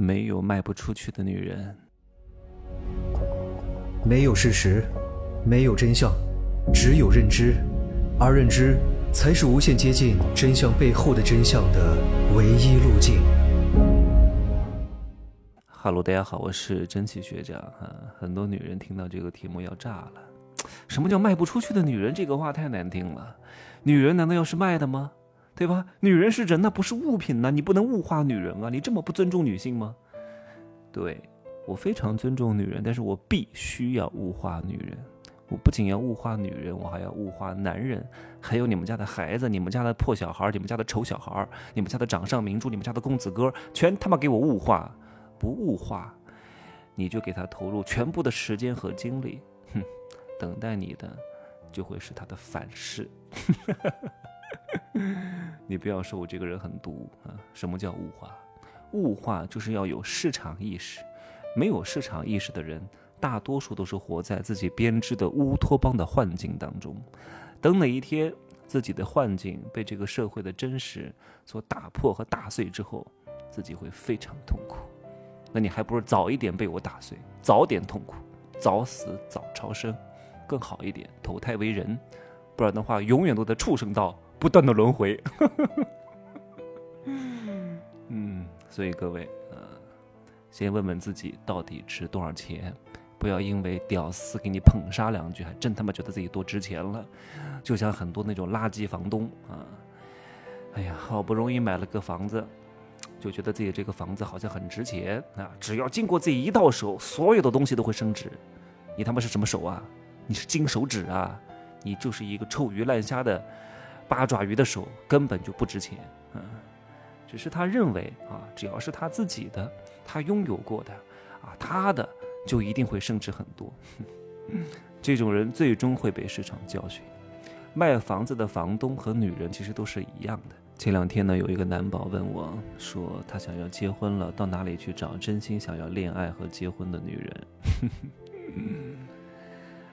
没有卖不出去的女人，没有事实，没有真相，只有认知，而认知才是无限接近真相背后的真相的唯一路径。哈喽，大家好，我是蒸汽学长哈。很多女人听到这个题目要炸了，什么叫卖不出去的女人？这个话太难听了。女人难道要是卖的吗？对吧？女人是人，那不是物品呢。你不能物化女人啊！你这么不尊重女性吗？对我非常尊重女人，但是我必须要物化女人。我不仅要物化女人，我还要物化男人，还有你们家的孩子，你们家的破小孩，你们家的丑小孩，你们家的掌上明珠，你们家的公子哥，全他妈给我物化！不物化，你就给他投入全部的时间和精力，哼，等待你的就会是他的反噬。你不要说我这个人很毒啊！什么叫物化？物化就是要有市场意识。没有市场意识的人，大多数都是活在自己编织的乌托邦的幻境当中。等哪一天自己的幻境被这个社会的真实所打破和打碎之后，自己会非常痛苦。那你还不如早一点被我打碎，早点痛苦，早死早超生，更好一点，投胎为人。不然的话，永远都在畜生道。不断的轮回，嗯，所以各位，呃，先问问自己到底值多少钱，不要因为屌丝给你捧杀两句，还真他妈觉得自己多值钱了。就像很多那种垃圾房东啊，哎呀，好不容易买了个房子，就觉得自己这个房子好像很值钱啊，只要经过这一到手，所有的东西都会升值。你他妈是什么手啊？你是金手指啊？你就是一个臭鱼烂虾的。八爪鱼的手根本就不值钱，嗯，只是他认为啊，只要是他自己的，他拥有过的，啊，他的就一定会升值很多。这种人最终会被市场教训。卖房子的房东和女人其实都是一样的。前两天呢，有一个男宝问我说，他想要结婚了，到哪里去找真心想要恋爱和结婚的女人？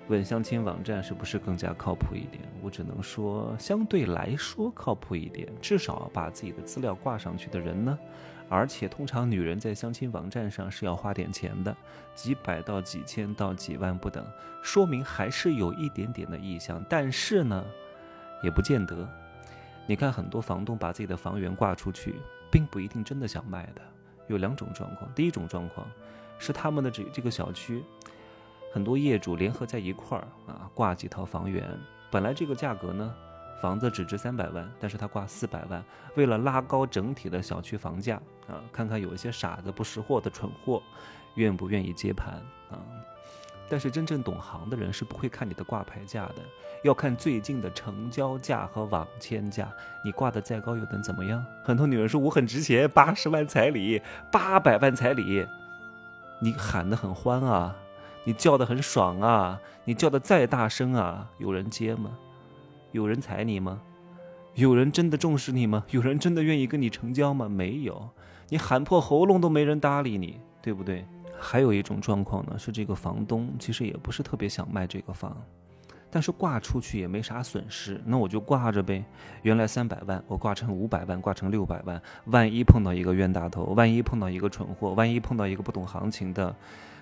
问相亲网站是不是更加靠谱一点？我只能说相对来说靠谱一点，至少把自己的资料挂上去的人呢，而且通常女人在相亲网站上是要花点钱的，几百到几千到几万不等，说明还是有一点点的意向。但是呢，也不见得。你看很多房东把自己的房源挂出去，并不一定真的想卖的。有两种状况，第一种状况是他们的这这个小区。很多业主联合在一块儿啊，挂几套房源。本来这个价格呢，房子只值三百万，但是他挂四百万，为了拉高整体的小区房价啊，看看有一些傻子不识货的蠢货，愿不愿意接盘啊？但是真正懂行的人是不会看你的挂牌价的，要看最近的成交价和网签价。你挂的再高又能怎么样？很多女人说我很值钱，八十万彩礼，八百万彩礼，你喊得很欢啊。你叫的很爽啊！你叫的再大声啊，有人接吗？有人睬你吗？有人真的重视你吗？有人真的愿意跟你成交吗？没有，你喊破喉咙都没人搭理你，对不对？还有一种状况呢，是这个房东其实也不是特别想卖这个房，但是挂出去也没啥损失，那我就挂着呗。原来三百万，我挂成五百万，挂成六百万，万一碰到一个冤大头，万一碰到一个蠢货，万一碰到一个不懂行情的。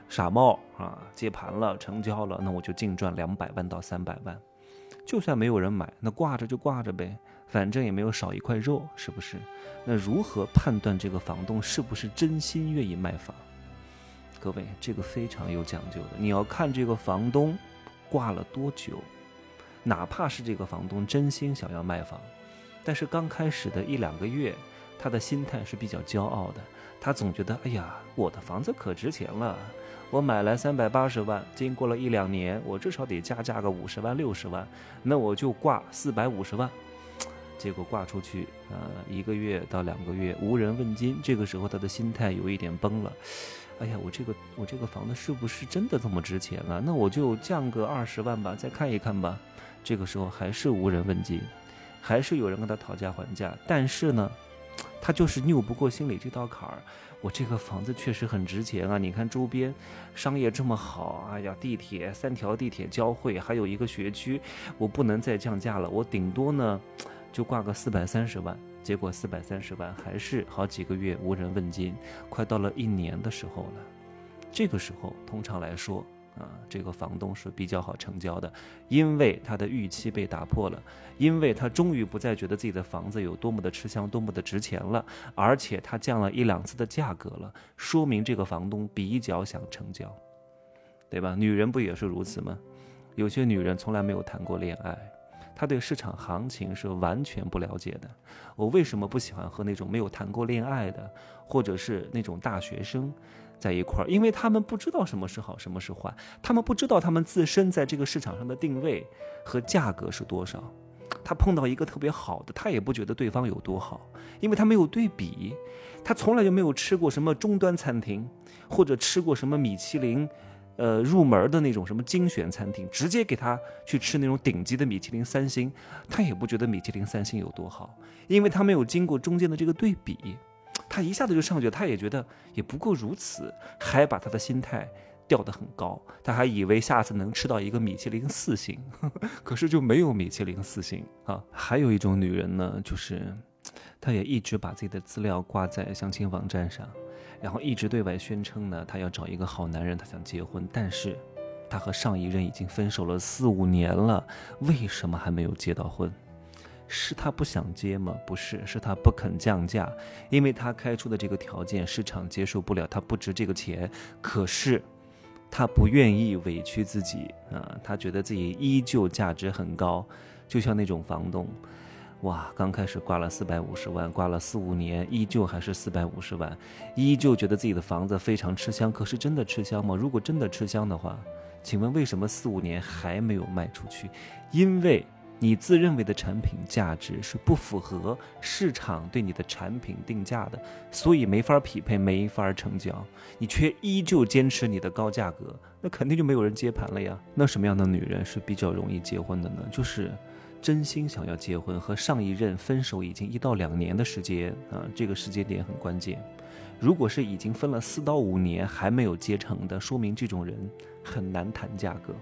傻帽啊，接盘了，成交了，那我就净赚两百万到三百万。就算没有人买，那挂着就挂着呗，反正也没有少一块肉，是不是？那如何判断这个房东是不是真心愿意卖房？各位，这个非常有讲究的，你要看这个房东挂了多久。哪怕是这个房东真心想要卖房，但是刚开始的一两个月，他的心态是比较骄傲的，他总觉得，哎呀，我的房子可值钱了。我买来三百八十万，经过了一两年，我至少得加价个五十万六十万，那我就挂四百五十万。结果挂出去，呃，一个月到两个月无人问津，这个时候他的心态有一点崩了。哎呀，我这个我这个房子是不是真的这么值钱啊？那我就降个二十万吧，再看一看吧。这个时候还是无人问津，还是有人跟他讨价还价，但是呢，他就是拗不过心里这道坎儿。我这个房子确实很值钱啊！你看周边商业这么好，哎呀，地铁三条地铁交汇，还有一个学区，我不能再降价了，我顶多呢就挂个四百三十万，结果四百三十万还是好几个月无人问津，快到了一年的时候了。这个时候，通常来说，啊，这个房东是比较好成交的，因为他的预期被打破了，因为他终于不再觉得自己的房子有多么的吃香、多么的值钱了，而且他降了一两次的价格了，说明这个房东比较想成交，对吧？女人不也是如此吗？有些女人从来没有谈过恋爱，他对市场行情是完全不了解的。我为什么不喜欢和那种没有谈过恋爱的，或者是那种大学生在一块儿？因为他们不知道什么是好，什么是坏，他们不知道他们自身在这个市场上的定位和价格是多少。他碰到一个特别好的，他也不觉得对方有多好，因为他没有对比，他从来就没有吃过什么中端餐厅，或者吃过什么米其林。呃，入门的那种什么精选餐厅，直接给他去吃那种顶级的米其林三星，他也不觉得米其林三星有多好，因为他没有经过中间的这个对比，他一下子就上去了，他也觉得也不过如此，还把他的心态吊得很高，他还以为下次能吃到一个米其林四星，呵 呵可是就没有米其林四星啊。还有一种女人呢，就是，她也一直把自己的资料挂在相亲网站上。然后一直对外宣称呢，她要找一个好男人，她想结婚。但是，她和上一任已经分手了四五年了，为什么还没有结到婚？是她不想结吗？不是，是她不肯降价，因为她开出的这个条件市场接受不了，她不值这个钱。可是，她不愿意委屈自己啊，她觉得自己依旧价值很高，就像那种房东。哇，刚开始挂了四百五十万，挂了四五年，依旧还是四百五十万，依旧觉得自己的房子非常吃香。可是真的吃香吗？如果真的吃香的话，请问为什么四五年还没有卖出去？因为你自认为的产品价值是不符合市场对你的产品定价的，所以没法匹配，没法成交。你却依旧坚持你的高价格，那肯定就没有人接盘了呀。那什么样的女人是比较容易结婚的呢？就是。真心想要结婚，和上一任分手已经一到两年的时间啊，这个时间点很关键。如果是已经分了四到五年还没有结成的，说明这种人很难谈价格，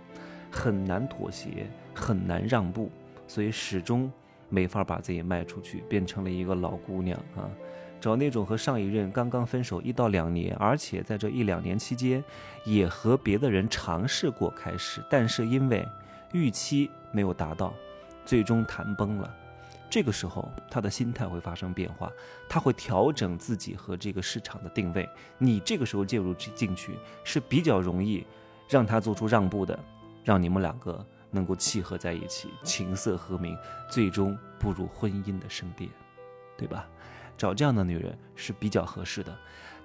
很难妥协，很难让步，所以始终没法把自己卖出去，变成了一个老姑娘啊。找那种和上一任刚刚分手一到两年，而且在这一两年期间也和别的人尝试过开始，但是因为预期没有达到。最终谈崩了，这个时候他的心态会发生变化，他会调整自己和这个市场的定位。你这个时候介入进去是比较容易让他做出让步的，让你们两个能够契合在一起，琴瑟和鸣，最终步入婚姻的圣殿，对吧？找这样的女人是比较合适的。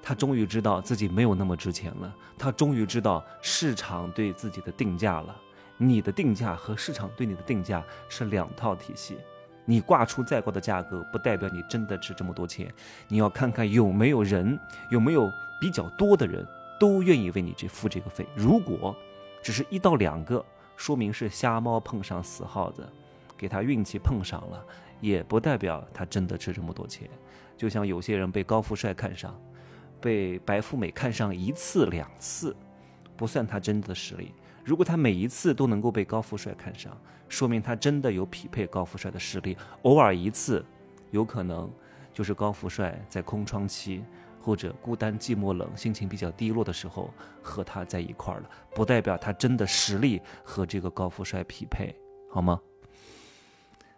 他终于知道自己没有那么值钱了，他终于知道市场对自己的定价了。你的定价和市场对你的定价是两套体系，你挂出再高的价格，不代表你真的值这么多钱。你要看看有没有人，有没有比较多的人都愿意为你去付这个费。如果只是一到两个，说明是瞎猫碰上死耗子，给他运气碰上了，也不代表他真的值这么多钱。就像有些人被高富帅看上，被白富美看上一次两次，不算他真的实力。如果他每一次都能够被高富帅看上，说明他真的有匹配高富帅的实力。偶尔一次，有可能就是高富帅在空窗期或者孤单寂寞冷、心情比较低落的时候和他在一块儿了，不代表他真的实力和这个高富帅匹配，好吗？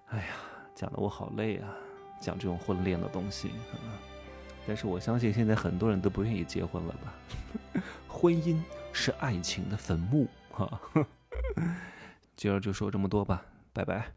哎呀，讲的我好累啊，讲这种婚恋的东西。但是我相信现在很多人都不愿意结婚了吧？婚姻是爱情的坟墓。好，今儿就说这么多吧，拜拜。